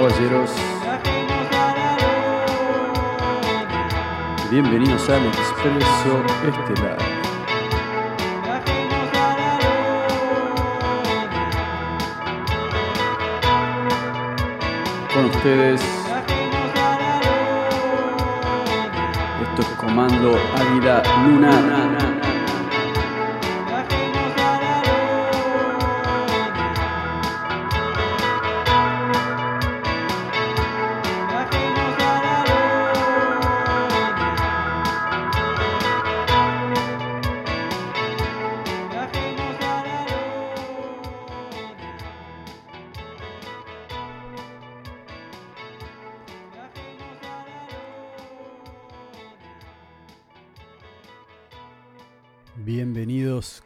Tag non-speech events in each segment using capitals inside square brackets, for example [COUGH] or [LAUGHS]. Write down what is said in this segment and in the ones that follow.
Caballeros, bienvenidos al Expreso Estelar. Con ustedes, esto es Comando Águila Lunar.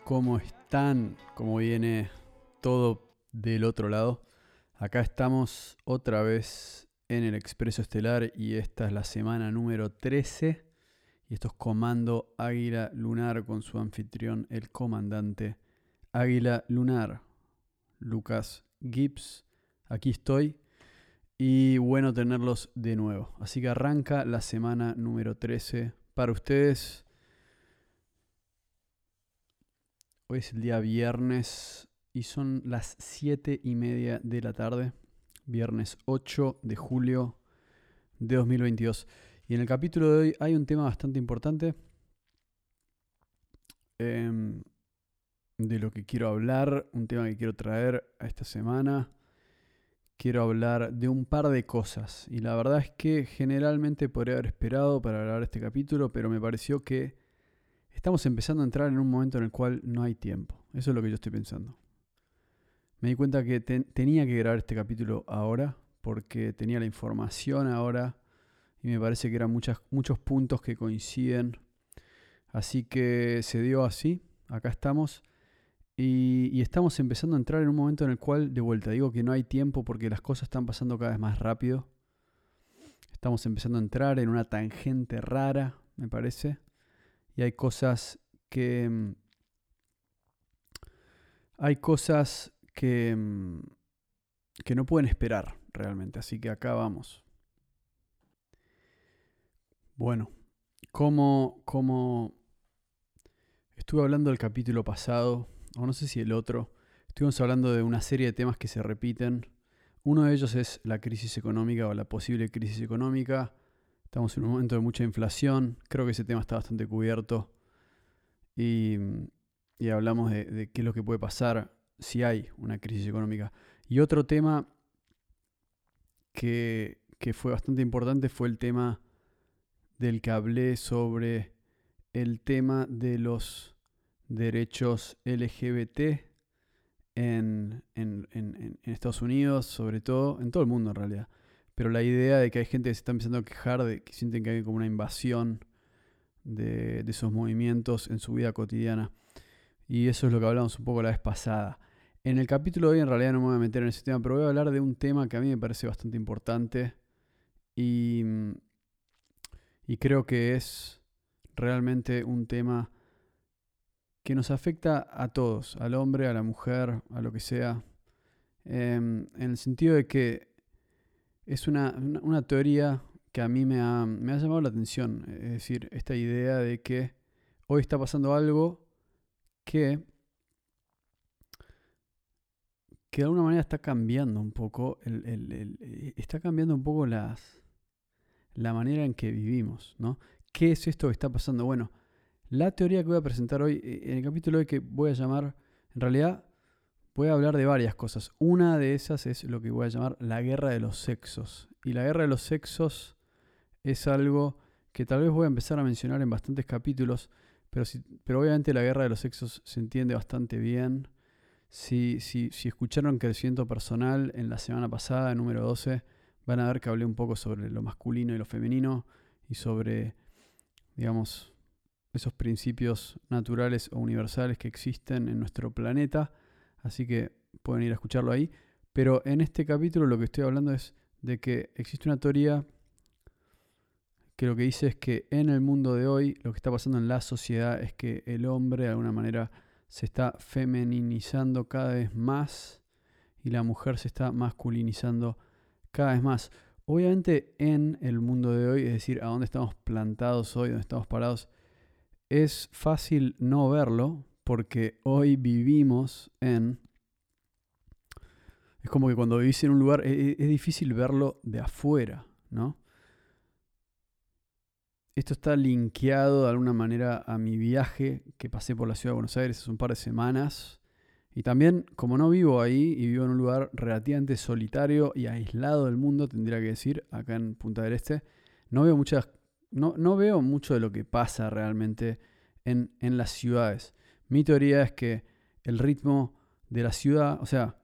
¿Cómo están? ¿Cómo viene todo del otro lado? Acá estamos otra vez en el Expreso Estelar y esta es la semana número 13 y esto es Comando Águila Lunar con su anfitrión, el comandante Águila Lunar, Lucas Gibbs. Aquí estoy y bueno tenerlos de nuevo. Así que arranca la semana número 13 para ustedes Hoy es el día viernes y son las 7 y media de la tarde, viernes 8 de julio de 2022. Y en el capítulo de hoy hay un tema bastante importante em, de lo que quiero hablar, un tema que quiero traer a esta semana. Quiero hablar de un par de cosas y la verdad es que generalmente podría haber esperado para grabar este capítulo, pero me pareció que Estamos empezando a entrar en un momento en el cual no hay tiempo. Eso es lo que yo estoy pensando. Me di cuenta que tenía que grabar este capítulo ahora porque tenía la información ahora y me parece que eran muchos puntos que coinciden. Así que se dio así, acá estamos. Y, y, estamos empezando a entrar en un momento en el cual, de vuelta, digo que no hay tiempo porque las cosas están pasando cada vez más rápido. Estamos empezando a entrar en una tangente rara, me parece y hay cosas que... Mm, hay cosas que, mm, que no pueden esperar realmente, así que acá vamos. Bueno, como, como estuve hablando del capítulo pasado, o no sé si el otro, estuvimos hablando de una serie de temas que se repiten. Uno de ellos es la crisis económica o la posible crisis económica. Estamos en un momento de mucha inflación. Creo que ese tema está bastante cubierto. Y, hablamos de, qué es lo que puede pasar si hay una crisis económica. Y otro tema que, fue bastante importante fue el tema del que hablé sobre el tema de los derechos LGBT en, en, Estados Unidos, sobre todo, en todo el mundo en realidad. Pero la idea de que hay gente que se está empezando a quejar de que sienten que hay como una invasión de, esos movimientos en su vida cotidiana. Y eso es lo que hablamos un poco la vez pasada. En el capítulo de hoy en realidad no me voy a meter en ese tema, pero voy a hablar de un tema que a mí me parece bastante importante y, y creo que es realmente un tema que nos afecta a todos, al hombre, a la mujer, a lo que sea, em, en el sentido de que es una, teoría que a mí me ha, llamado la atención. Es decir, esta idea de que hoy está pasando algo que, que de alguna manera está cambiando un poco, está cambiando un poco las, la manera en que vivimos, ¿no? ¿Qué es esto que está pasando? Bueno, la teoría que voy a presentar hoy, eh, en el capítulo de que voy a llamar, en realidad a hablar de varias cosas. Una de esas es lo que voy a llamar la guerra de los sexos. Y la guerra de los sexos es algo que tal vez voy a empezar a mencionar en bastantes capítulos, pero, pero obviamente la guerra de los sexos se entiende bastante bien. Si, si, si escucharon Crecimiento Personal en la semana pasada, número 12, van a ver que hablé un poco sobre lo masculino y lo femenino y sobre, digamos, esos principios naturales o universales que existen en nuestro planeta Así que pueden ir a escucharlo ahí. Pero en este capítulo lo que estoy hablando es de que existe una teoría que lo que dice es que en el mundo de hoy lo que está pasando en la sociedad es que el hombre de alguna manera se está femeninizando cada vez más y la mujer se está masculinizando cada vez más. Obviamente en el mundo de hoy, es decir, a dónde estamos plantados hoy, dónde estamos parados, es fácil no verlo porque hoy vivimos en... Es como que cuando vivís en un lugar es, es difícil verlo de afuera, ¿no? Esto está linkeado de alguna manera a mi viaje que pasé por la ciudad de Buenos Aires hace un par de semanas. Y también, como no vivo ahí y vivo en un lugar relativamente solitario y aislado del mundo, tendría que decir, acá en Punta del Este, no veo muchas. No, no veo mucho de lo que pasa realmente en, en las ciudades. Mi teoría es que el ritmo de la ciudad, o sea,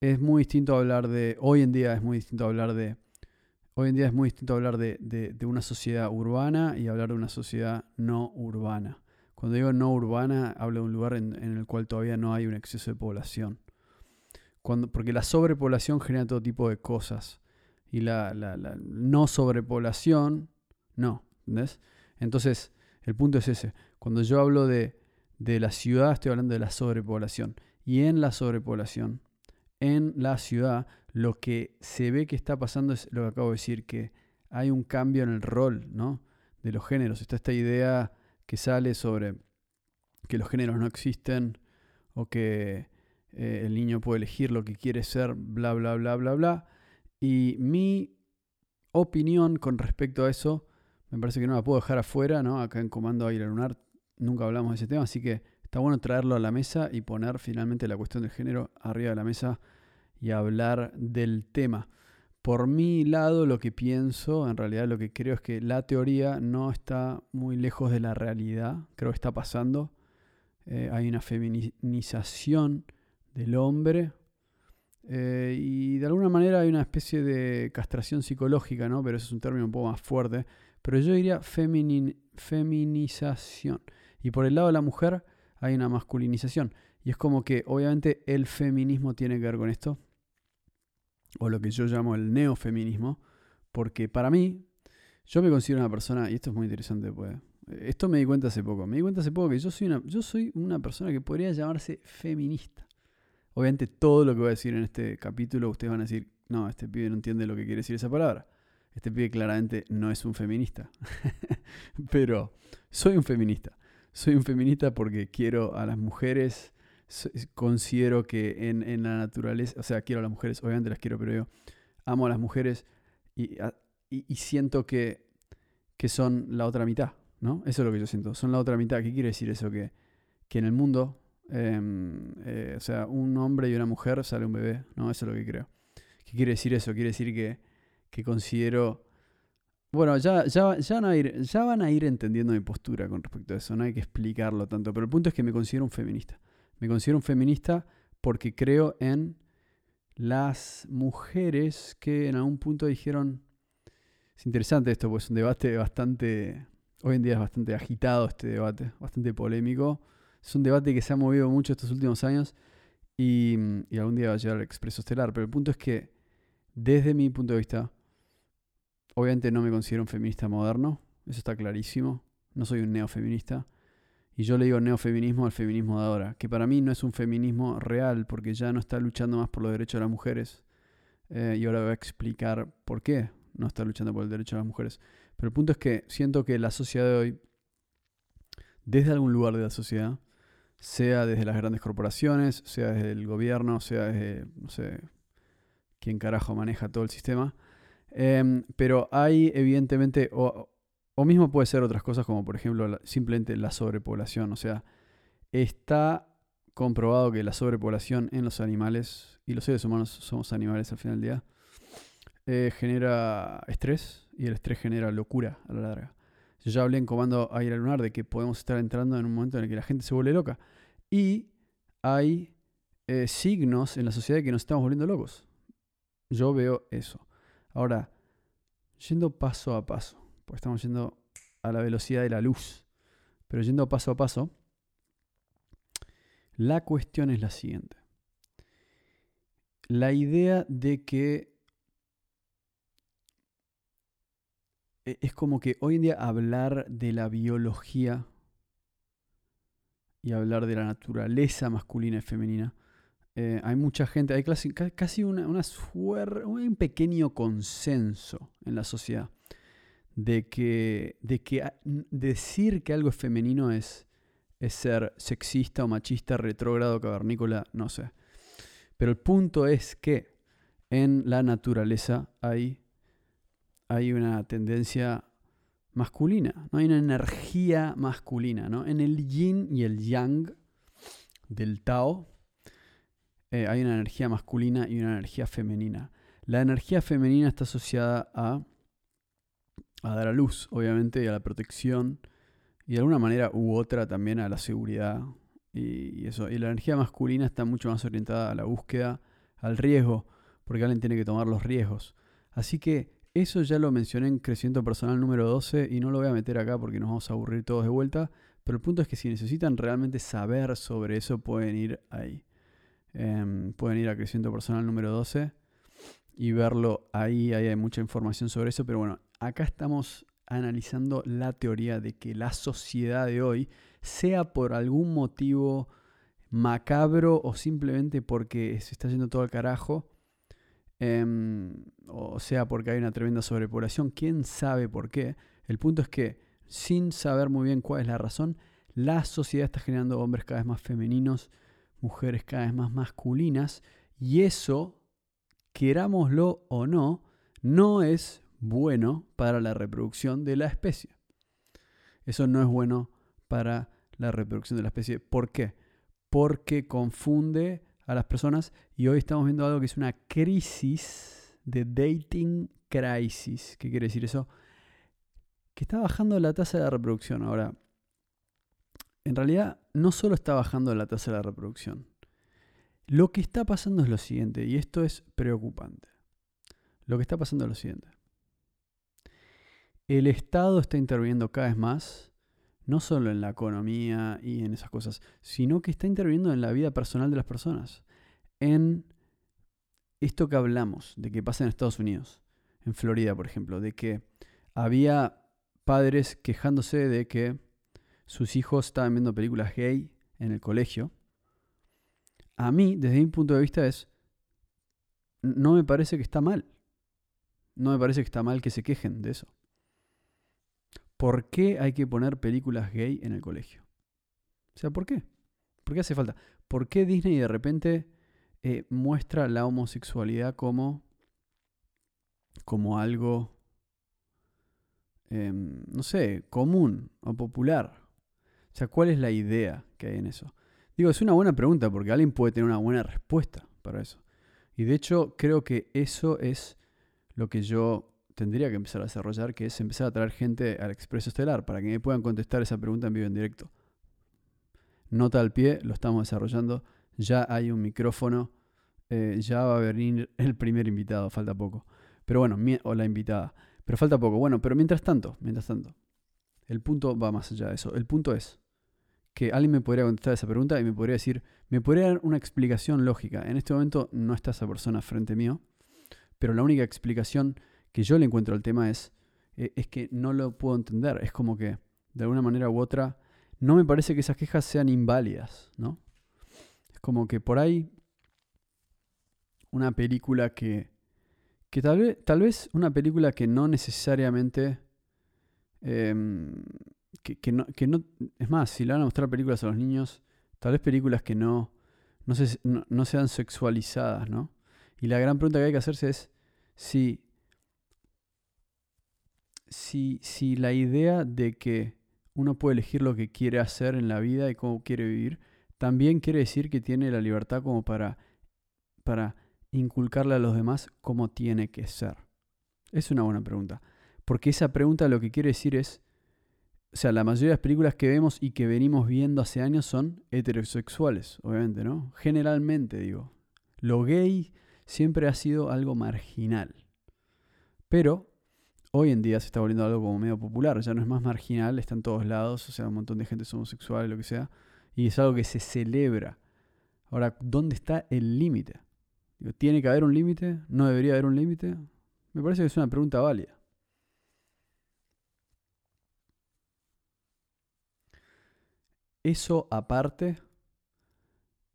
es muy distinto hablar de. Hoy en día es muy distinto hablar de Hoy en día es muy distinto hablar de, una sociedad urbana y hablar de una sociedad no urbana. Cuando digo no urbana, hablo de un lugar en, el cual todavía no hay un exceso de población. Cuando, porque la sobrepoblación genera todo tipo de cosas. Y la, no sobrepoblación, no. ¿Entendés? Entonces, el punto es ese. Cuando yo hablo de, de la ciudad, estoy hablando de la sobrepoblación. Y en la sobrepoblación, en la ciudad, lo que se ve que está pasando es lo que acabo de decir, que hay un cambio en el rol ¿no? de los géneros. Está esta idea que sale sobre que los géneros no existen o que eh, el niño puede elegir lo que quiere ser, bla, bla, bla, bla, bla. Y mi opinión con respecto a eso, me parece que no la puedo dejar afuera, ¿no? Acá en Comando Aire Lunar nunca hablamos de ese tema, así que está bueno traerlo a la mesa y poner finalmente la cuestión del género arriba de la mesa y hablar del tema. Por mi lado, lo que pienso, en realidad lo que creo es que la teoría no está muy lejos de la realidad, creo que está pasando. Eh, hay una feminización del hombre eh, y de alguna manera hay una especie de castración psicológica, ¿no? Pero eso es un término un poco más fuerte. Pero yo diría feminización. Y por el lado de la mujer hay una masculinización. Y es como que obviamente el feminismo tiene que ver con esto o lo que yo llamo el neofeminismo, porque para mí, yo me considero una persona, y esto es muy interesante, pues, esto me di cuenta hace poco, me di cuenta hace poco que yo soy una, yo soy una persona que podría llamarse feminista. Obviamente todo lo que voy a decir en este capítulo, ustedes van a decir, no, este pibe no entiende lo que quiere decir esa palabra. Este pibe claramente no es un feminista. [LAUGHS] Pero soy un feminista. Soy un feminista porque quiero a las mujeres considero que en, la naturaleza, o sea, quiero a las mujeres, obviamente las quiero, pero yo amo a las mujeres y, y, siento que, que, son la otra mitad, ¿no? Eso es lo que yo siento, son la otra mitad. ¿Qué quiere decir eso? Que, que en el mundo, em, eh, o sea, un hombre y una mujer sale un bebé, ¿no? Eso es lo que creo. ¿Qué quiere decir eso? Quiere decir que, que considero... Bueno, ya, ya, van a ir, ya van a ir entendiendo mi postura con respecto a eso, no hay que explicarlo tanto, pero el punto es que me considero un feminista. Me considero un feminista porque creo en las mujeres que en algún punto dijeron, es interesante esto, pues es un debate bastante, hoy en día es bastante agitado este debate, bastante polémico. Es un debate que se ha movido mucho estos últimos años y, y algún día va a llegar al expreso estelar, pero el punto es que desde mi punto de vista, obviamente no me considero un feminista moderno, eso está clarísimo, no soy un neofeminista y yo le digo neofeminismo al feminismo de ahora, que para mí no es un feminismo real, porque ya no está luchando más por los derechos de las mujeres. Eh, y ahora voy a explicar por qué no está luchando por el derecho de las mujeres. Pero el punto es que siento que la sociedad de hoy, desde algún lugar de la sociedad, sea desde las grandes corporaciones, sea desde el gobierno, sea desde, no sé, quién carajo maneja todo el sistema, em, pero hay evidentemente, o mismo puede ser otras cosas como por ejemplo simplemente la sobrepoblación. O sea, está comprobado que la sobrepoblación en los animales, y los seres humanos somos animales al final del día, eh, genera estrés y el estrés genera locura a la larga. Yo ya hablé en Comando Aire Lunar de que podemos estar entrando en un momento en el que la gente se vuelve loca. Y hay eh, signos en la sociedad de que nos estamos volviendo locos. Yo veo eso. Ahora, yendo paso a paso porque estamos yendo a la velocidad de la luz. Pero yendo paso a paso, la cuestión es la siguiente. La idea de que e, es como que hoy en día hablar de la biología y hablar de la naturaleza masculina y femenina eh, hay mucha gente, hay casi, un pequeño consenso en la sociedad de que, de que decir que algo es femenino es, es ser sexista o machista, retrógrado, cavernícola, no sé. Pero el punto es que en la naturaleza hay, hay una tendencia masculina, ¿no? hay una energía masculina. ¿no? En el yin y el yang del Tao eh, hay una energía masculina y una energía femenina. La energía femenina está asociada a, a dar a luz, obviamente, y a la protección, y de alguna manera u otra también a la seguridad. Y, eso. y la energía masculina está mucho más orientada a la búsqueda, al riesgo, porque alguien tiene que tomar los riesgos. Así que eso ya lo mencioné en Crecimiento Personal número 12 y no lo voy a meter acá porque nos vamos a aburrir todos de vuelta. Pero el punto es que si necesitan realmente saber sobre eso, pueden ir ahí. Em, pueden ir a Crecimiento Personal número 12 y verlo ahí. Ahí hay mucha información sobre eso. Pero bueno, acá estamos analizando la teoría de que la sociedad de hoy, sea por algún motivo macabro o simplemente porque se está yendo todo al carajo, em, o sea porque hay una tremenda sobrepoblación, quién sabe por qué. El punto es que sin saber muy bien cuál es la razón, la sociedad está generando hombres cada vez más femeninos, mujeres cada vez más masculinas, y eso, querámoslo o no, no es bueno para la reproducción de la especie. Eso no es bueno para la reproducción de la especie. ¿Por qué? Porque confunde a las personas y hoy estamos viendo algo que es una crisis de dating crisis. ¿Qué quiere decir eso? Que está bajando la tasa de reproducción. Ahora, en realidad no solo está bajando la tasa de reproducción. Lo que está pasando es lo siguiente, y esto es preocupante. Lo que está pasando es lo siguiente. El Estado está interviniendo cada vez más, no solo en la economía y en esas cosas, sino que está interviniendo en la vida personal de las personas. En esto que hablamos, de que pasa en Estados Unidos, en Florida, por ejemplo, de que había padres quejándose de que sus hijos estaban viendo películas gay en el colegio. A mí, desde mi punto de vista, es. No me parece que está mal. No me parece que está mal que se quejen de eso. ¿Por qué hay que poner películas gay en el colegio? O sea, ¿por qué? ¿Por qué hace falta? ¿Por qué Disney de repente eh, muestra la homosexualidad como, como algo, em, no sé, común o popular? O sea, ¿cuál es la idea que hay en eso? Digo, es una buena pregunta porque alguien puede tener una buena respuesta para eso. Y de hecho, creo que eso es lo que yo tendría que empezar a desarrollar, que es empezar a traer gente al Expreso Estelar para que me puedan contestar esa pregunta en vivo en directo. Nota al pie, lo estamos desarrollando. Ya hay un micrófono. Eh, ya va a venir el primer invitado, falta poco. Pero bueno, o la invitada. Pero falta poco. Bueno, pero mientras tanto, mientras tanto, el punto va más allá de eso. El punto es que alguien me podría contestar esa pregunta y me podría decir, me podría dar una explicación lógica. En este momento no está esa persona frente mío, pero la única explicación que yo le encuentro al tema es, e, es que no lo puedo entender. Es como que, de alguna manera u otra, no me parece que esas quejas sean inválidas, ¿no? Es como que por ahí una película que, que tal, vez, tal vez una película que no necesariamente... Em, que, no, que no... Es más, si le van a mostrar películas a los niños, tal vez películas que no, no, no, no sean sexualizadas, ¿no? Y la gran pregunta que hay que hacerse es si si, si la idea de que uno puede elegir lo que quiere hacer en la vida y cómo quiere vivir, también quiere decir que tiene la libertad como para, para inculcarle a los demás cómo tiene que ser. Es una buena pregunta. Porque esa pregunta lo que quiere decir es, o sea, la mayoría de las películas que vemos y que venimos viendo hace años son heterosexuales, obviamente, ¿no? Generalmente digo. Lo gay siempre ha sido algo marginal. Pero hoy en día se está volviendo algo como medio popular, ya no es más marginal, está en todos lados, o sea, un montón de gente es homosexual, lo que sea, y es algo que se celebra. Ahora, ¿dónde está el límite? ¿Tiene que haber un límite? ¿No debería haber un límite? Me parece que es una pregunta válida. Eso aparte,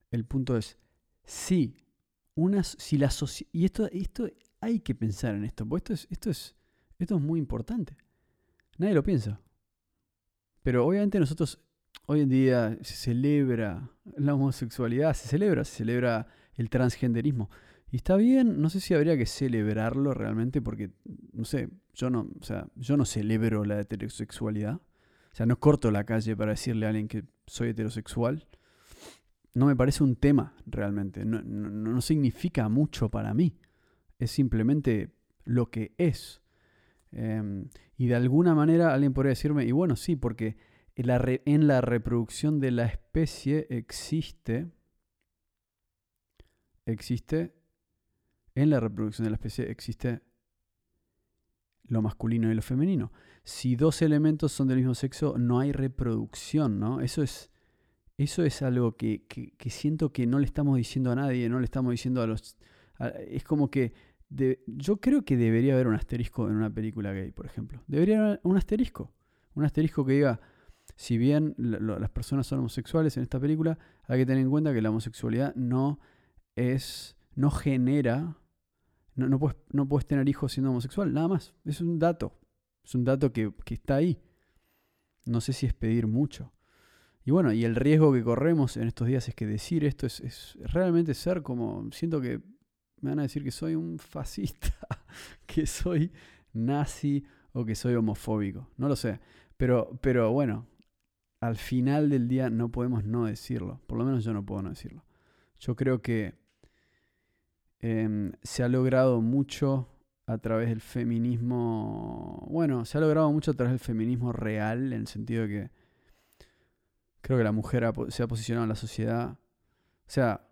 el punto es, sí, unas, si la y esto, esto hay que pensar en esto, porque esto es, esto es, esto es muy importante. Nadie lo piensa. Pero obviamente nosotros hoy en día se celebra la homosexualidad, se celebra, se celebra el transgenderismo. Y está bien, no sé si habría que celebrarlo realmente porque, no sé, yo no, o sea, yo no celebro la heterosexualidad. O sea, no corto la calle para decirle a alguien que soy heterosexual. No me parece un tema realmente. No, no significa mucho para mí. Es simplemente lo que es. Em, y de alguna manera alguien podría decirme, y bueno, sí, porque en la, en la reproducción de la especie existe, existe, en la reproducción de la especie existe lo masculino y lo femenino. Si dos elementos son del mismo sexo, no hay reproducción, ¿no? Eso es, eso es algo que, que, siento que no le estamos diciendo a nadie, no le estamos diciendo a los... es como que yo creo que debería haber un asterisco en una película gay, por ejemplo. Debería haber un asterisco. Un asterisco que diga, si bien las personas son homosexuales en esta película, hay que tener en cuenta que la homosexualidad no es, no genera, no, no, puedes, no puedes tener hijos siendo homosexual, nada más. Es un dato. Es un dato que, está ahí. No sé si es pedir mucho. Y bueno, y el riesgo que corremos en estos días es que decir esto es, es realmente ser como, siento que me van a decir que soy un [LAUGHS] fascista, que soy nazi o que soy homofóbico. No lo sé. Pero, pero bueno, al final del día no podemos no decirlo. Por lo menos yo no puedo no decirlo. Yo creo que em, se ha logrado mucho a través del feminismo. Bueno, se ha logrado mucho a través del feminismo real, en el sentido de que creo que la mujer se ha posicionado en la sociedad. O sea,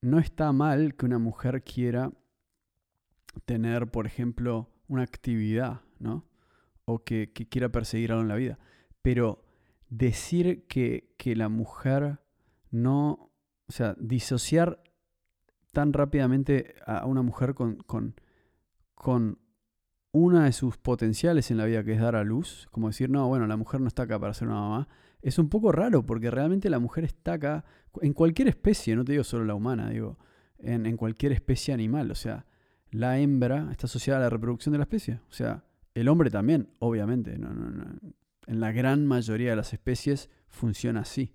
no está mal que una mujer quiera tener, por ejemplo, una actividad, ¿no? O que, quiera perseguir algo en la vida. Pero decir que, la mujer no, o sea, disociar tan rápidamente a una mujer con, con, con una de sus potenciales en la vida, que es dar a luz, como decir, no, bueno, la mujer no está acá para ser una mamá, es un poco raro porque realmente la mujer está acá en cualquier especie, no te digo solo la humana, digo, en, cualquier especie animal. O sea, la hembra está asociada a la reproducción de la especie. O sea, el hombre también, obviamente. No, no, no. En la gran mayoría de las especies funciona así.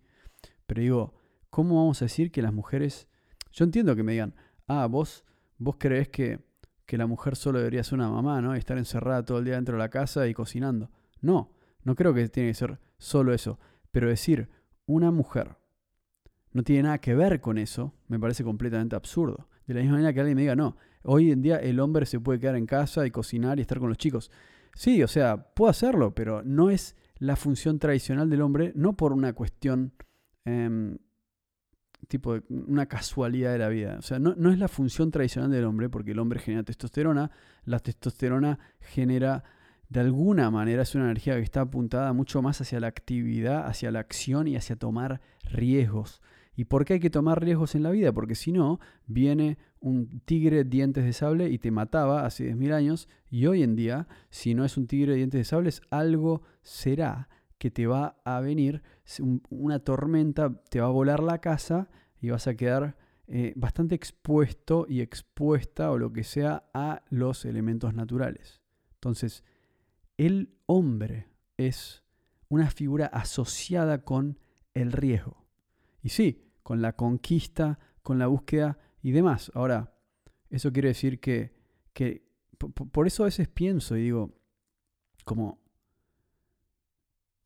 Pero digo, ¿cómo vamos a decir que las mujeres... Yo entiendo que me digan, ah, vos, vos crees que, que la mujer solo debería ser una mamá, ¿no? Y estar encerrada todo el día dentro de la casa y cocinando. No, no creo que tiene que ser solo eso. Pero decir, una mujer no tiene nada que ver con eso, me parece completamente absurdo. De la misma manera que alguien me diga, no, hoy en día el hombre se puede quedar en casa y cocinar y estar con los chicos. Sí, o sea, puedo hacerlo, pero no es la función tradicional del hombre, no por una cuestión em, tipo de una casualidad de la vida. O sea, no, no, es la función tradicional del hombre, porque el hombre genera testosterona, la testosterona genera de alguna manera es una energía que está apuntada mucho más hacia la actividad, hacia la acción y hacia tomar riesgos. ¿Y por qué hay que tomar riesgos en la vida? Porque si no, viene un tigre dientes de sable y te mataba hace 10.000 años y hoy en día, si no es un tigre dientes de sable, algo será que te va a venir, una tormenta, te va a volar la casa y vas a quedar eh, bastante expuesto y expuesta o lo que sea a los elementos naturales. Entonces, el hombre es una figura asociada con el riesgo. Y sí, con la conquista, con la búsqueda y demás. Ahora, eso quiere decir que, que por eso a veces pienso y digo, como,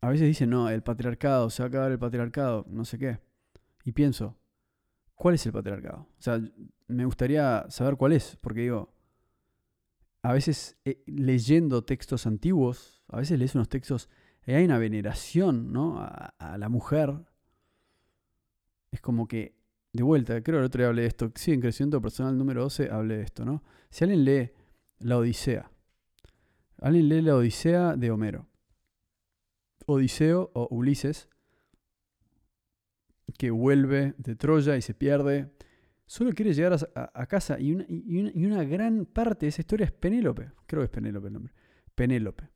a veces dicen, no, el patriarcado, se va a acabar el patriarcado, no sé qué. Y pienso, ¿cuál es el patriarcado? O sea, me gustaría saber cuál es, porque digo, a veces eh, leyendo textos antiguos, a veces lees unos textos y hay una veneración ¿no? a, la mujer. Es como que, de vuelta, creo que el otro día hablé de esto, sí, en Crecimiento Personal número 12 hablé de esto, ¿no? Si alguien lee la Odisea, alguien lee la Odisea de Homero, Odiseo o Ulises, que vuelve de Troya y se pierde, solo quiere llegar a, casa y una, gran parte de esa historia es Penélope. Creo que es Penélope el nombre. Penélope.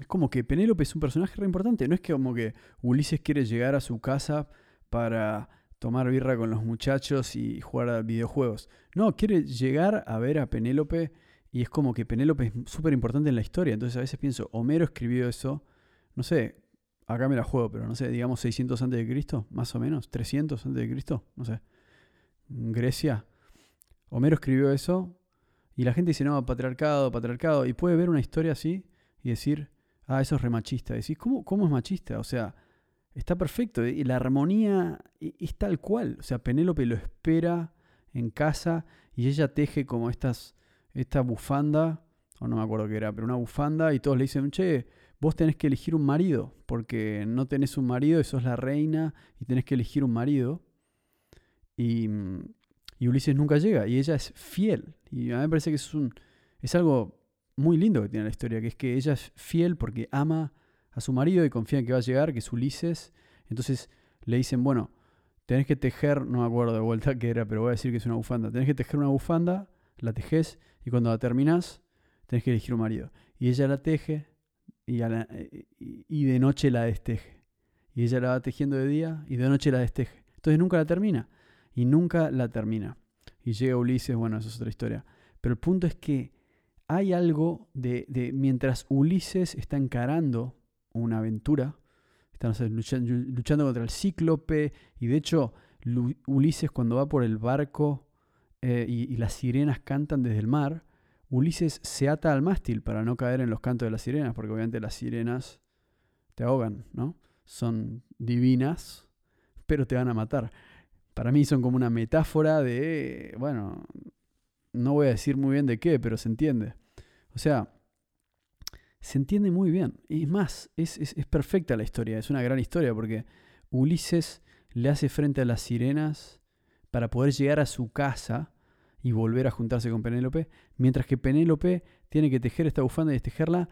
Es como que Penélope es un personaje re importante. No es que como que Ulises quiere llegar a su casa para tomar birra con los muchachos y jugar a videojuegos. No, quiere llegar a ver a Penélope y es como que Penélope es súper importante en la historia. Entonces a veces pienso, Homero escribió eso, no sé, acá me la juego, pero no sé, digamos 600 antes de Cristo, más o menos, 300 antes de Cristo, no sé. Grecia. Homero escribió eso y la gente dice, no, patriarcado, patriarcado. Y puede ver una historia así y decir, ah, eso es remachista. Decís, ¿cómo, ¿cómo es machista? O sea, está perfecto. Y la armonía es tal cual. O sea, Penélope lo espera en casa y ella teje como estas, esta bufanda, o no me acuerdo qué era, pero una bufanda y todos le dicen, che, vos tenés que elegir un marido, porque no tenés un marido y sos la reina y tenés que elegir un marido. Y, y Ulises nunca llega y ella es fiel. Y a mí me parece que es, un, es algo muy lindo que tiene la historia, que es que ella es fiel porque ama a su marido y confía en que va a llegar, que es Ulises. Entonces le dicen, bueno, tenés que tejer, no me acuerdo de vuelta [LAUGHS] qué era, pero voy a decir que es una bufanda. Tenés que tejer una bufanda, la tejes y cuando la terminas, tenés que elegir un marido. Y ella la teje y, de noche la desteje. Y ella la va tejiendo de día y de noche la desteje. Entonces nunca la termina y nunca la termina. Y llega Ulises, bueno, eso es otra historia. Pero el punto es que hay algo de, mientras Ulises está encarando una aventura, están luchando, contra el cíclope, y de hecho Ulises cuando va por el barco eh, y, las sirenas cantan desde el mar, Ulises se ata al mástil para no caer en los cantos de las sirenas, porque obviamente las sirenas te ahogan, ¿no? Son divinas, pero te van a matar para mí son como una metáfora de, bueno, no voy a decir muy bien de qué, pero se entiende. O sea, se entiende muy bien. Y es más, es, perfecta la historia, es una gran historia porque Ulises le hace frente a las sirenas para poder llegar a su casa y volver a juntarse con Penélope, mientras que Penélope tiene que tejer esta bufanda y destejerla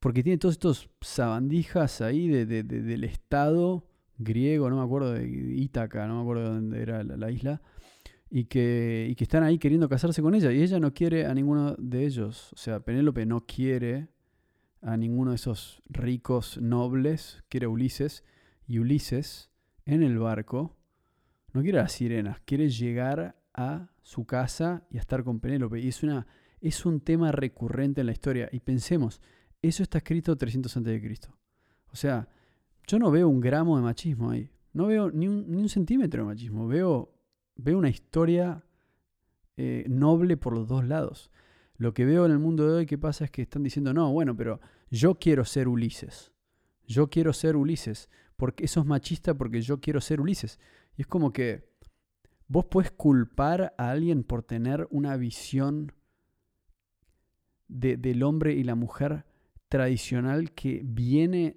porque tiene todos estos sabandijas ahí del Estado griego, no me acuerdo de Ítaca, no me acuerdo de dónde era la, isla, y que, que están ahí queriendo casarse con ella, y ella no quiere a ninguno de ellos. O sea, Penélope no quiere a ninguno de esos ricos nobles, quiere a Ulises, y Ulises, en el barco, no quiere las sirenas, quiere llegar a su casa y a estar con Penélope. Y es, una, es un tema recurrente en la historia. Y pensemos, eso está escrito 300 a.C. O sea, yo no veo un gramo de machismo ahí. No veo ni un, centímetro de machismo. Veo, veo una historia eh, noble por los dos lados. Lo que veo en el mundo de hoy que pasa es que están diciendo, no, bueno, pero yo quiero ser Ulises. Yo quiero ser Ulises. Porque eso es machista porque yo quiero ser Ulises. Y es como que vos puedes culpar a alguien por tener una visión del hombre y la mujer tradicional que viene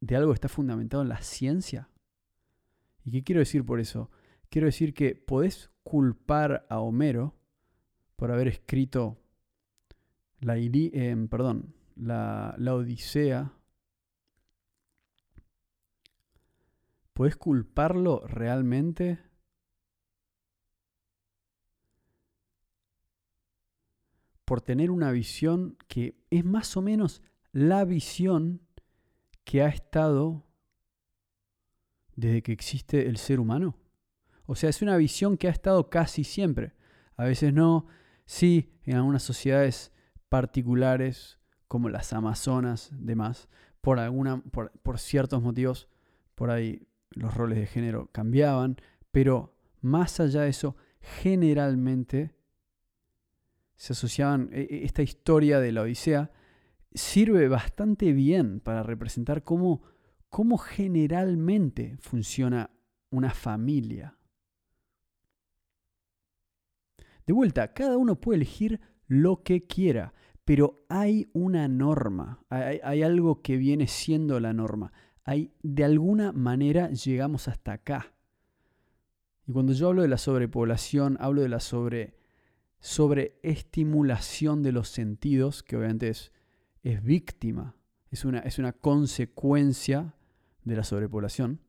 de algo que está fundamentado en la ciencia. ¿Y qué quiero decir por eso? Quiero decir que podés culpar a Homero por haber escrito la, eh, perdón, la, la Odisea. ¿Podés culparlo realmente? por tener una visión que es más o menos la visión que ha estado desde que existe el ser humano. O sea, es una visión que ha estado casi siempre. A veces no, sí, en algunas sociedades particulares, como las Amazonas, demás, por, alguna, por, por ciertos motivos, por ahí los roles de género cambiaban, pero más allá de eso, generalmente se asociaban, e, e, esta historia de la Odisea sirve bastante bien para representar cómo, cómo generalmente funciona una familia. De vuelta, cada uno puede elegir lo que quiera, pero hay una norma, hay, hay, algo que viene siendo la norma. De alguna manera llegamos hasta acá. Y cuando yo hablo de la sobrepoblación, hablo de la sobre, sobreestimulación de los sentidos, que obviamente es es víctima, es una, es una consecuencia de la sobrepoblación.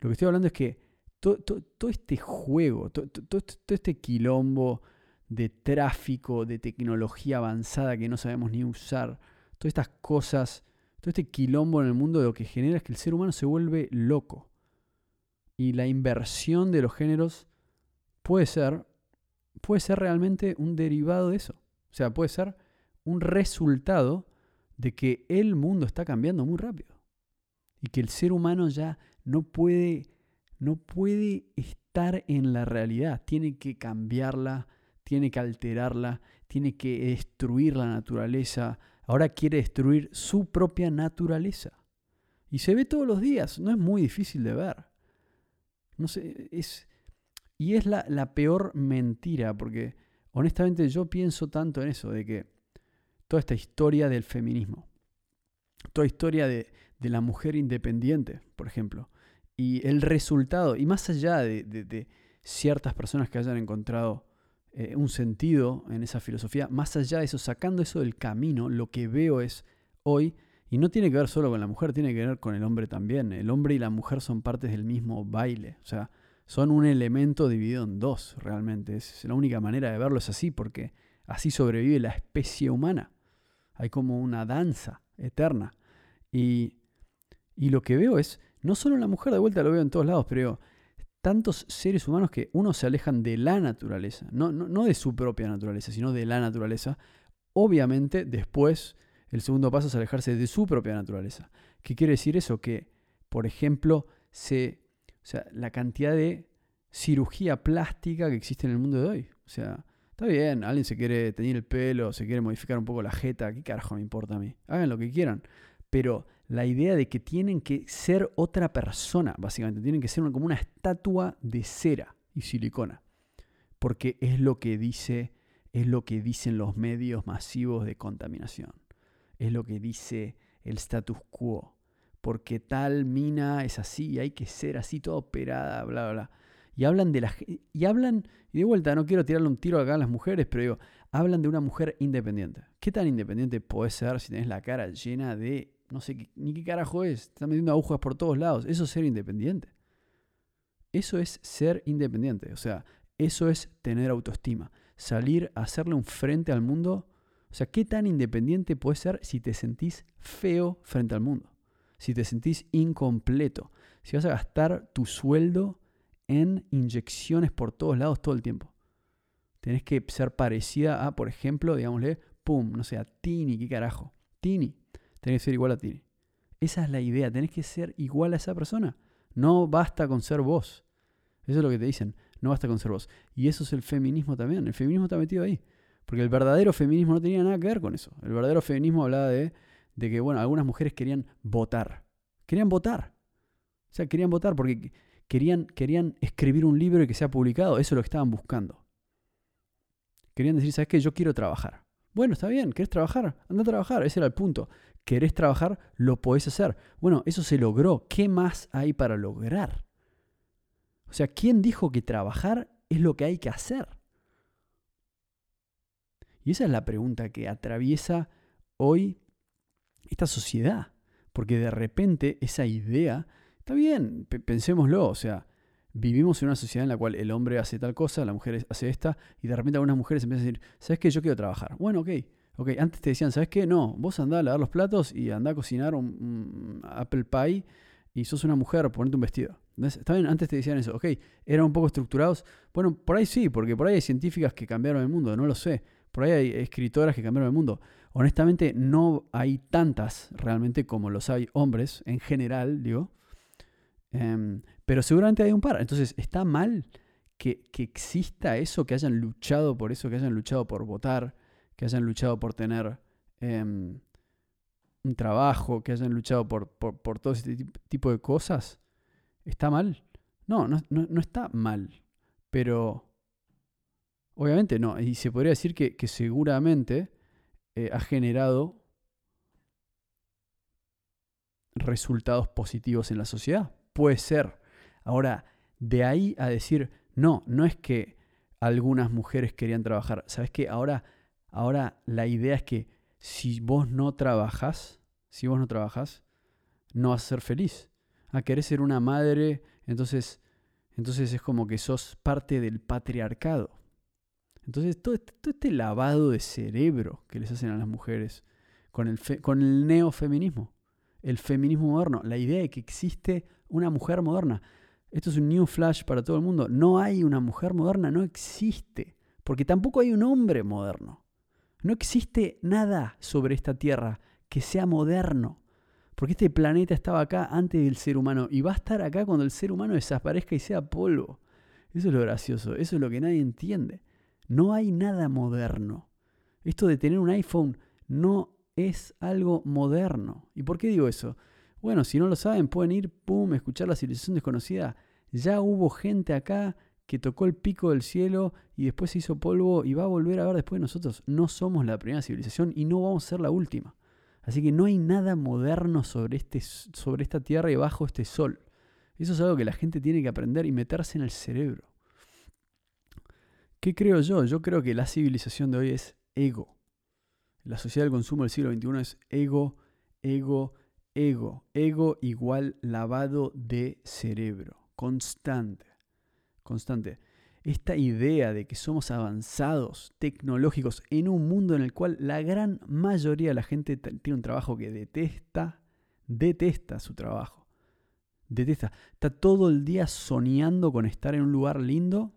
Lo que estoy hablando es que todo, este juego, todo, este quilombo de tráfico, de tecnología avanzada que no sabemos ni usar, todas estas cosas, todo este quilombo en el mundo lo que genera es que el ser humano se vuelve loco. y la inversión de los géneros puede ser, puede ser realmente un derivado de eso. O sea, puede ser un resultado de que el mundo está cambiando muy rápido y que el ser humano ya no puede, no puede estar en la realidad, tiene que cambiarla, tiene que alterarla, tiene que destruir la naturaleza, ahora quiere destruir su propia naturaleza. Y se ve todos los días, no es muy difícil de ver. No sé, es. Y es la, la peor mentira, porque honestamente yo pienso tanto en eso, de que toda esta historia del feminismo, toda historia de, de la mujer independiente, por ejemplo, y el resultado, y más allá de, de, ciertas personas que hayan encontrado eh, un sentido en esa filosofía, más allá de eso, sacando eso del camino, lo que veo es hoy y no tiene que ver solo con la mujer, tiene que ver con el hombre también. El hombre y la mujer son partes del mismo baile. O sea, son un elemento dividido en dos, realmente. Es la única manera de verlo es así, porque así sobrevive la especie humana. Hay como una danza eterna. Y, y lo que veo es, no solo la mujer, de vuelta lo veo en todos lados, pero tantos seres humanos que uno se alejan de la naturaleza, no, no, no de su propia naturaleza, sino de la naturaleza. Obviamente después el segundo paso es alejarse de su propia naturaleza. ¿Qué quiere decir eso? Que, por ejemplo, se, o sea, la cantidad de cirugía plástica que existe en el mundo de hoy. O sea, está bien, alguien se quiere teñir el pelo, se quiere modificar un poco la jeta, ¿qué carajo me importa a mí? Hagan lo que quieran. Pero la idea de que tienen que ser otra persona, básicamente, tienen que ser como una estatua de cera y silicona. Porque es lo que dice, es lo que dicen los medios masivos de contaminación es lo que dice el status quo. Porque tal mina es así, hay que ser así, toda operada, bla, bla, bla. Y hablan de la y hablan, y de vuelta, no quiero tirarle un tiro acá a las mujeres, pero digo, hablan de una mujer independiente. ¿Qué tan independiente puede ser si tenés la cara llena de, no sé ni qué carajo es, están metiendo agujas por todos lados? Eso es ser independiente. Eso es ser independiente. O sea, eso es tener autoestima. Salir a hacerle un frente al mundo o sea, ¿qué tan independiente puedes ser si te sentís feo frente al mundo? Si te sentís incompleto. Si vas a gastar tu sueldo en inyecciones por todos lados todo el tiempo. Tenés que ser parecida a, por ejemplo, digámosle, pum, no sé, a Tini, ¿qué carajo? Tini. Tenés que ser igual a Tini. Esa es la idea, tenés que ser igual a esa persona. No basta con ser vos. Eso es lo que te dicen, no basta con ser vos. Y eso es el feminismo también. El feminismo está metido ahí. Porque el verdadero feminismo no tenía nada que ver con eso. El verdadero feminismo hablaba de, que, bueno, algunas mujeres querían votar. Querían votar. O sea, querían votar porque querían, querían escribir un libro y que sea publicado. Eso es lo que estaban buscando. Querían decir, ¿sabes qué? Yo quiero trabajar. Bueno, está bien, ¿querés trabajar? Anda a trabajar, ese era el punto. ¿Querés trabajar? Lo podés hacer. Bueno, eso se logró. ¿Qué más hay para lograr? O sea, ¿quién dijo que trabajar es lo que hay que hacer? Y esa es la pregunta que atraviesa hoy esta sociedad. Porque de repente esa idea, está bien, pensémoslo, o sea, vivimos en una sociedad en la cual el hombre hace tal cosa, la mujer hace esta, y de repente algunas mujeres empiezan a decir, ¿sabes qué? Yo quiero trabajar. Bueno, ok. Ok, antes te decían, ¿sabes qué? No, vos andá a lavar los platos y andá a cocinar un, apple pie y sos una mujer, ponete un vestido. Está bien, antes te decían eso, ok, eran un poco estructurados. Bueno, por ahí sí, porque por ahí hay científicas que cambiaron el mundo, no lo sé. Por ahí hay escritoras que cambiaron el mundo. Honestamente, no hay tantas realmente como los hay hombres en general, digo. Em, pero seguramente hay un par. Entonces, ¿está mal que, exista eso, que hayan luchado por eso, que hayan luchado por votar, que hayan luchado por tener em, un trabajo, que hayan luchado por, por, todo ese tipo de cosas? ¿Está mal? No, no, no está mal. Pero Obviamente no, y se podría decir que, seguramente eh, ha generado resultados positivos en la sociedad. Puede ser. Ahora, de ahí a decir, no, no es que algunas mujeres querían trabajar. ¿Sabes qué? Ahora, ahora la idea es que si vos no trabajas, si vos no trabajas, no vas a ser feliz. A querer ser una madre, entonces, entonces es como que sos parte del patriarcado. Entonces, todo este, lavado de cerebro que les hacen a las mujeres con el, con el neofeminismo, el feminismo moderno, la idea de que existe una mujer moderna. Esto es un new flash para todo el mundo. No hay una mujer moderna, no existe. Porque tampoco hay un hombre moderno. No existe nada sobre esta tierra que sea moderno. Porque este planeta estaba acá antes del ser humano y va a estar acá cuando el ser humano desaparezca y sea polvo. Eso es lo gracioso, eso es lo que nadie entiende. No hay nada moderno. Esto de tener un iPhone no es algo moderno. ¿Y por qué digo eso? Bueno, si no lo saben, pueden ir, pum, escuchar la civilización desconocida. Ya hubo gente acá que tocó el pico del cielo y después se hizo polvo y va a volver a ver después de nosotros. No somos la primera civilización y no vamos a ser la última. Así que no hay nada moderno sobre, este, sobre esta tierra y bajo este sol. Eso es algo que la gente tiene que aprender y meterse en el cerebro. ¿Qué creo yo? Yo creo que la civilización de hoy es ego. La sociedad del consumo del siglo XXI es ego, ego, ego. Ego igual lavado de cerebro. Constante. Constante. Esta idea de que somos avanzados, tecnológicos, en un mundo en el cual la gran mayoría de la gente tiene un trabajo que detesta, detesta su trabajo. Detesta. Está todo el día soñando con estar en un lugar lindo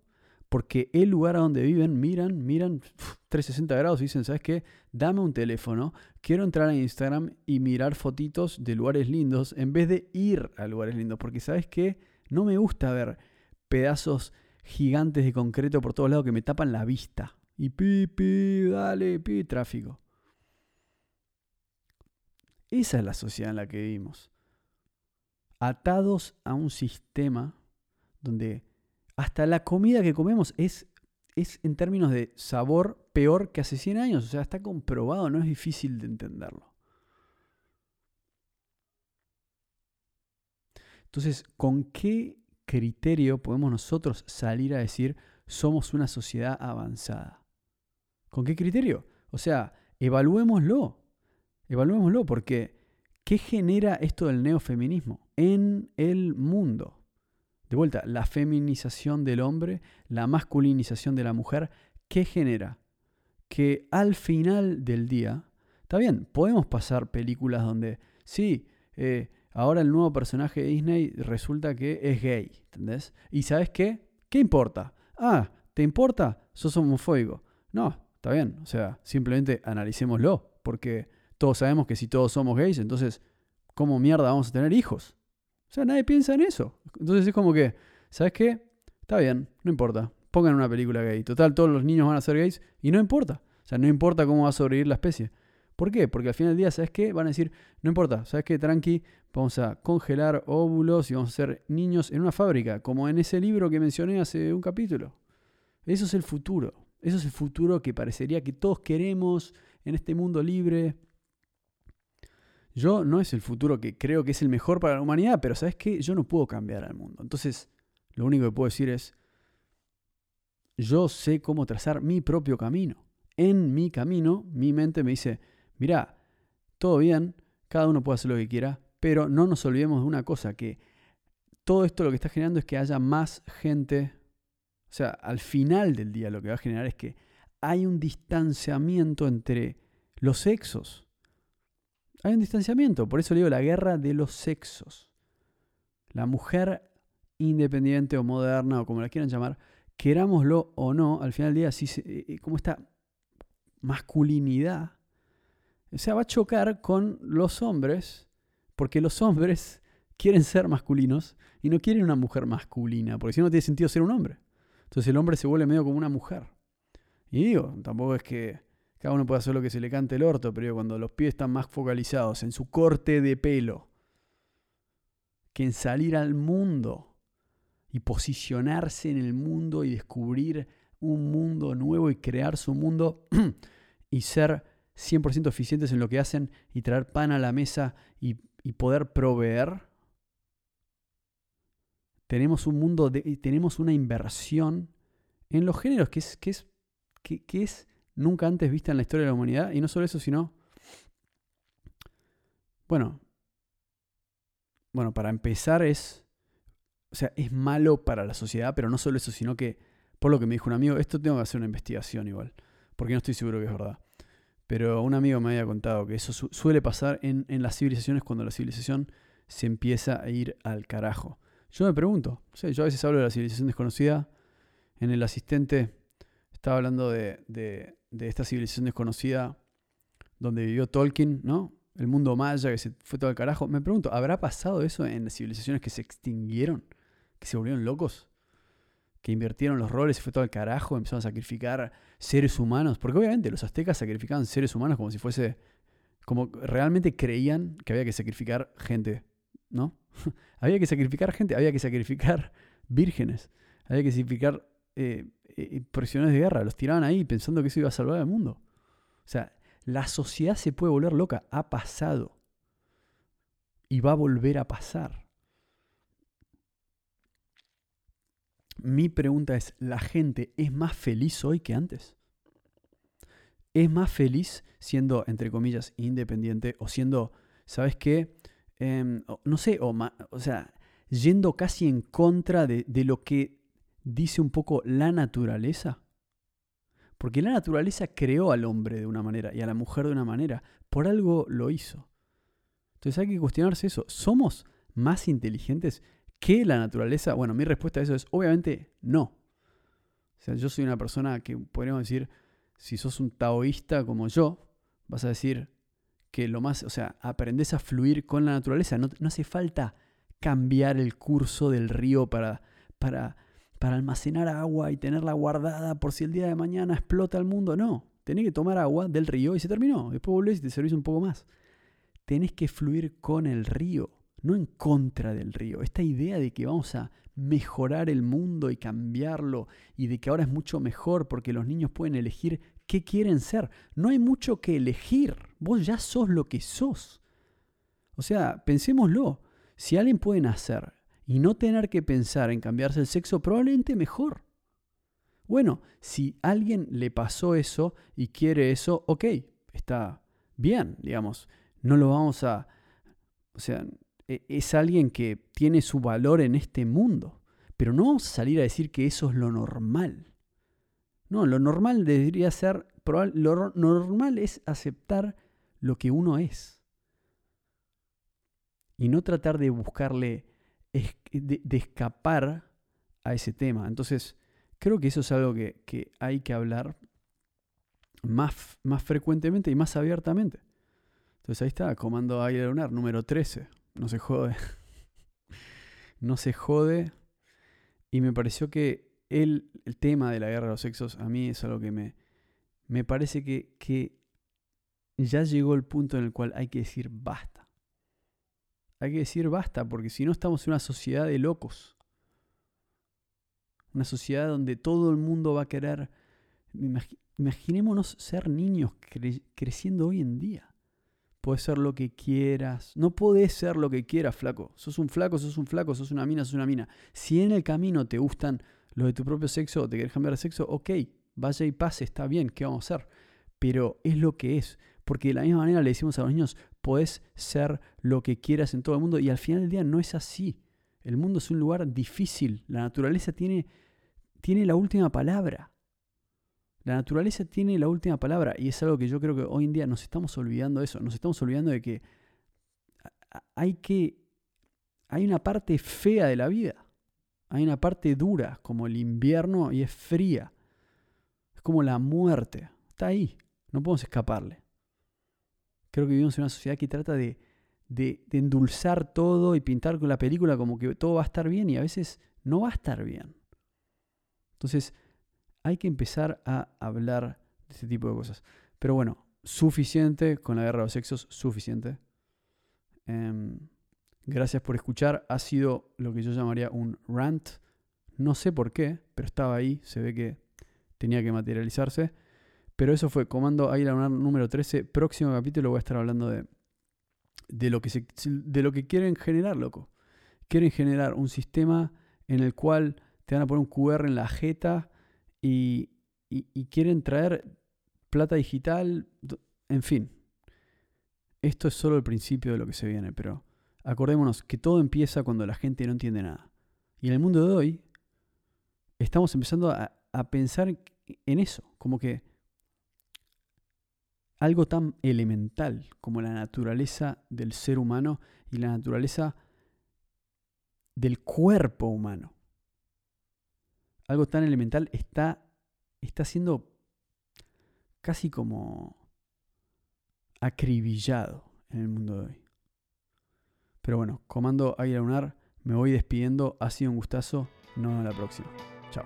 porque el lugar a donde viven miran, miran 360 grados y dicen, ¿sabes qué? Dame un teléfono, quiero entrar a Instagram y mirar fotitos de lugares lindos en vez de ir a lugares lindos, porque ¿sabes qué? No me gusta ver pedazos gigantes de concreto por todos lados que me tapan la vista. Y pi, pi, dale, pi, tráfico. Esa es la sociedad en la que vivimos. Atados a un sistema donde hasta la comida que comemos es, es en términos de sabor peor que hace 100 años. O sea, está comprobado, no es difícil de entenderlo. Entonces, ¿con qué criterio podemos nosotros salir a decir somos una sociedad avanzada? ¿Con qué criterio? O sea, evaluémoslo. Evaluémoslo porque ¿qué genera esto del neofeminismo en el mundo? De vuelta, la feminización del hombre, la masculinización de la mujer, ¿qué genera? Que al final del día, está bien, podemos pasar películas donde, sí, eh, ahora el nuevo personaje de Disney resulta que es gay, ¿entendés? Y ¿sabes qué? ¿Qué importa? Ah, ¿te importa? Sos homofóbico. No, está bien, o sea, simplemente analicémoslo, porque todos sabemos que si todos somos gays, entonces, ¿cómo mierda vamos a tener hijos? O sea, nadie piensa en eso. Entonces es como que, ¿sabes qué? Está bien, no importa. Pongan una película gay. Total, todos los niños van a ser gays y no importa. O sea, no importa cómo va a sobrevivir la especie. ¿Por qué? Porque al final del día, ¿sabes qué? Van a decir, no importa, ¿sabes qué? Tranqui, vamos a congelar óvulos y vamos a ser niños en una fábrica, como en ese libro que mencioné hace un capítulo. Eso es el futuro. Eso es el futuro que parecería que todos queremos en este mundo libre, yo no es el futuro que creo que es el mejor para la humanidad, pero ¿sabes qué? Yo no puedo cambiar al mundo. Entonces, lo único que puedo decir es, yo sé cómo trazar mi propio camino. En mi camino, mi mente me dice, mira, todo bien, cada uno puede hacer lo que quiera, pero no nos olvidemos de una cosa, que todo esto lo que está generando es que haya más gente, o sea, al final del día lo que va a generar es que hay un distanciamiento entre los sexos. Hay un distanciamiento, por eso le digo la guerra de los sexos. La mujer independiente o moderna o como la quieran llamar, querámoslo o no, al final del día, si eh, eh, como esta masculinidad, o sea, va a chocar con los hombres, porque los hombres [LAUGHS] quieren ser masculinos y no quieren una mujer masculina, porque si no, no tiene sentido ser un hombre. Entonces el hombre se vuelve medio como una mujer. Y digo, tampoco es que cada uno puede hacer lo que se le cante el orto, pero cuando los pies están más focalizados en su corte de pelo que en salir al mundo y posicionarse en el mundo y descubrir un mundo nuevo y crear su mundo [CLEARS THROAT] y ser 100% eficientes en lo que hacen y traer pan a la mesa y, poder proveer, tenemos un mundo, de, tenemos una inversión en los géneros que es, que es, que es nunca antes vista en la historia de la humanidad. Y no solo eso, sino... Bueno, bueno, para empezar es... O sea, es malo para la sociedad, pero no solo eso, sino que, por lo que me dijo un amigo, esto tengo que hacer una investigación igual, porque no estoy seguro que es verdad. Pero un amigo me había contado que eso suele pasar en, en las civilizaciones cuando la civilización se empieza a ir al carajo. Yo me pregunto, yo a veces hablo de la civilización desconocida, en el asistente estaba hablando de, de, de esta civilización desconocida donde vivió Tolkien, ¿no? El mundo maya que se fue todo al carajo. Me pregunto, ¿habrá pasado eso en las civilizaciones que se extinguieron? ¿Que se volvieron locos? ¿Que invirtieron los roles y fue todo al carajo? ¿Empezaron a sacrificar seres humanos? Porque obviamente los aztecas sacrificaban seres humanos como si fuese... Como realmente creían que había que sacrificar gente, ¿no? [LAUGHS] había que sacrificar gente, había que sacrificar [LAUGHS] vírgenes, había que sacrificar eh, eh, prisioneros de guerra. Los tiraban ahí pensando que eso iba a salvar al mundo. O sea, la sociedad se puede volver loca. Ha pasado. Y va a volver a pasar. Mi pregunta es, ¿la gente es más feliz hoy que antes? ¿Es más feliz siendo, entre comillas, independiente o siendo, ¿sabes qué? Em, no sé, o, sea, yendo casi en contra de, de lo que dice un poco la naturaleza? Porque la naturaleza creó al hombre de una manera y a la mujer de una manera. Por algo lo hizo. Entonces hay que cuestionarse eso. ¿Somos más inteligentes que la naturaleza? Bueno, mi respuesta a eso es obviamente no. O sea, yo soy una persona que podríamos decir, si sos un taoísta como yo, vas a decir que lo más, o sea, aprendes a fluir con la naturaleza. No, no hace falta cambiar el curso del río para, para para almacenar agua y tenerla guardada por si el día de mañana explota el mundo. No, tenés que tomar agua del río y se terminó. Después volvés y te servís un poco más. Tenés que fluir con el río, no en contra del río. Esta idea de que vamos a mejorar el mundo y cambiarlo y de que ahora es mucho mejor porque los niños pueden elegir qué quieren ser. No hay mucho que elegir. Vos ya sos lo que sos. O sea, pensémoslo. Si alguien puede nacer y no tener que pensar en cambiarse el sexo, probablemente mejor. Bueno, si alguien le pasó eso y quiere eso, ok, está bien, digamos. No lo vamos a... O sea, es alguien que tiene su valor en este mundo. Pero no vamos a salir a decir que eso es lo normal. No, lo normal debería ser... Lo normal es aceptar lo que uno es. Y no tratar de buscarle de, escapar a ese tema. Entonces, creo que eso es algo que, hay que hablar más, más, frecuentemente y más abiertamente. Entonces ahí está, comando aire lunar número 13. No se jode. [LAUGHS] no se jode. Y me pareció que el, el, tema de la guerra de los sexos a mí es algo que me, me parece que, que ya llegó el punto en el cual hay que decir basta. Hay que decir basta, porque si no estamos en una sociedad de locos. Una sociedad donde todo el mundo va a querer... Imaginémonos ser niños creciendo hoy en día. Puedes ser lo que quieras. No podés ser lo que quieras, flaco. Sos un flaco, sos un flaco, sos una mina, sos una mina. Si en el camino te gustan los de tu propio sexo o te quieres cambiar de sexo, ok, vaya y pase, está bien, ¿qué vamos a hacer? Pero es lo que es. Porque de la misma manera le decimos a los niños, puedes ser lo que quieras en todo el mundo y al final del día no es así. El mundo es un lugar difícil. La naturaleza tiene, tiene la última palabra. La naturaleza tiene la última palabra y es algo que yo creo que hoy en día nos estamos olvidando de eso. Nos estamos olvidando de que hay que hay una parte fea de la vida. Hay una parte dura, como el invierno y es fría. Es como la muerte. Está ahí. No podemos escaparle. Creo que vivimos en una sociedad que trata de, endulzar todo y pintar con la película como que todo va a estar bien y a veces no va a estar bien. Entonces, hay que empezar a hablar de este tipo de cosas. Pero bueno, suficiente con la guerra de los sexos, suficiente. Em, gracias por escuchar. Ha sido lo que yo llamaría un rant. No sé por qué, pero estaba ahí. Se ve que tenía que materializarse. Pero eso fue Comando Águila Lunar número 13. Próximo capítulo voy a estar hablando de, de, lo que de lo que quieren generar, loco. Quieren generar un sistema en el cual te van a poner un QR en la jeta y, y quieren traer plata digital. En fin. Esto es solo el principio de lo que se viene, pero acordémonos que todo empieza cuando la gente no entiende nada. Y en el mundo de hoy estamos empezando a, a pensar en eso, como que algo tan elemental como la naturaleza del ser humano y la naturaleza del cuerpo humano. Algo tan elemental está, está siendo casi como acribillado en el mundo de hoy. Pero bueno, Comando Águila Lunar, me voy despidiendo. Ha sido un gustazo. Nos vemos la próxima. Chao.